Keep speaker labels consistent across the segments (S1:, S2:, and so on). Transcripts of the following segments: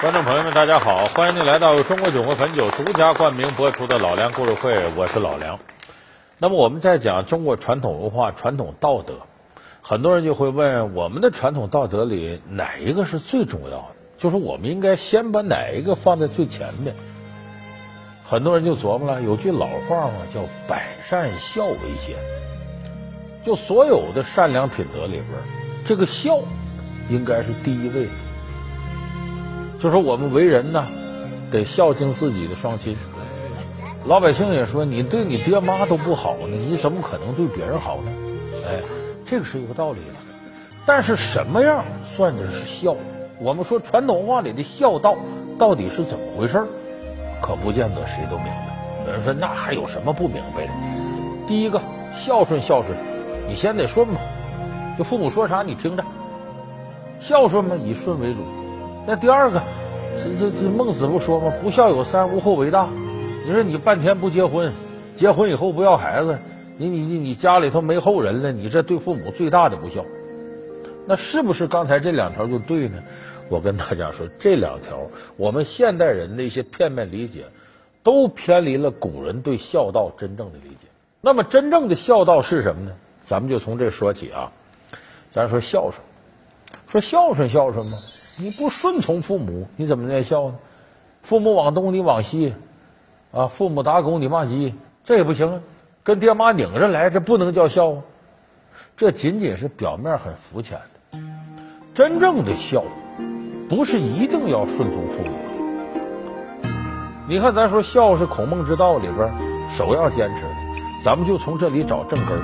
S1: 观众朋友们，大家好！欢迎您来到中国酒会汾酒独家冠名播出的《老梁故事会》，我是老梁。那么我们在讲中国传统文化、传统道德，很多人就会问：我们的传统道德里哪一个是最重要的？就是我们应该先把哪一个放在最前面？很多人就琢磨了，有句老话嘛，叫“百善孝为先”。就所有的善良品德里边，这个孝应该是第一位的。就说我们为人呢，得孝敬自己的双亲。老百姓也说，你对你爹妈都不好呢，你怎么可能对别人好呢？哎，这个是有道理的。但是什么样算的是孝？我们说传统文化里的孝道到底是怎么回事可不见得谁都明白。有人说，那还有什么不明白的？第一个，孝顺孝顺，你先得顺嘛，就父母说啥你听着，孝顺嘛，以顺为主。那第二个，这这这孟子不说吗？不孝有三，无后为大。你说你半天不结婚，结婚以后不要孩子，你你你你家里头没后人了，你这对父母最大的不孝。那是不是刚才这两条就对呢？我跟大家说，这两条我们现代人的一些片面理解，都偏离了古人对孝道真正的理解。那么真正的孝道是什么呢？咱们就从这说起啊。咱说孝顺，说孝顺孝顺吗？你不顺从父母，你怎么叫孝呢？父母往东，你往西，啊，父母打狗，你骂鸡，这也不行啊！跟爹妈拧着来，这不能叫孝啊！这仅仅是表面很肤浅的，真正的孝，不是一定要顺从父母。你看，咱说孝是孔孟之道里边首要坚持的，咱们就从这里找正根儿。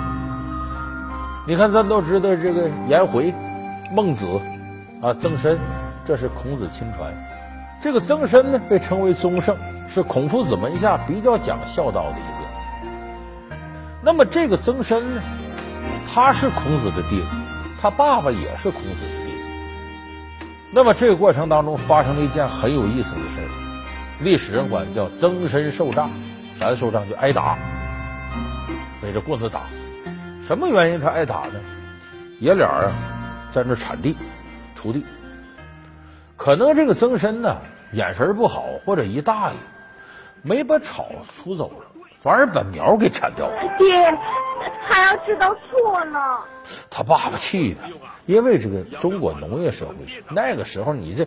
S1: 你看，咱都知道这个颜回、孟子，啊，曾参。这是孔子亲传，这个曾参呢被称为宗圣，是孔夫子门下比较讲孝道的一个。那么这个曾参呢，他是孔子的弟子，他爸爸也是孔子的弟子。那么这个过程当中发生了一件很有意思的事儿，历史人管叫曾参受杖，啥叫受杖？就挨打，背着棍子打。什么原因他挨打呢？爷俩啊，在那铲地、锄地。可能这个曾参呢眼神不好，或者一大意，没把草除走了，反而把苗给铲掉了。
S2: 爹，他要知道错了。
S1: 他爸爸气的，因为这个中国农业社会，那个时候你这。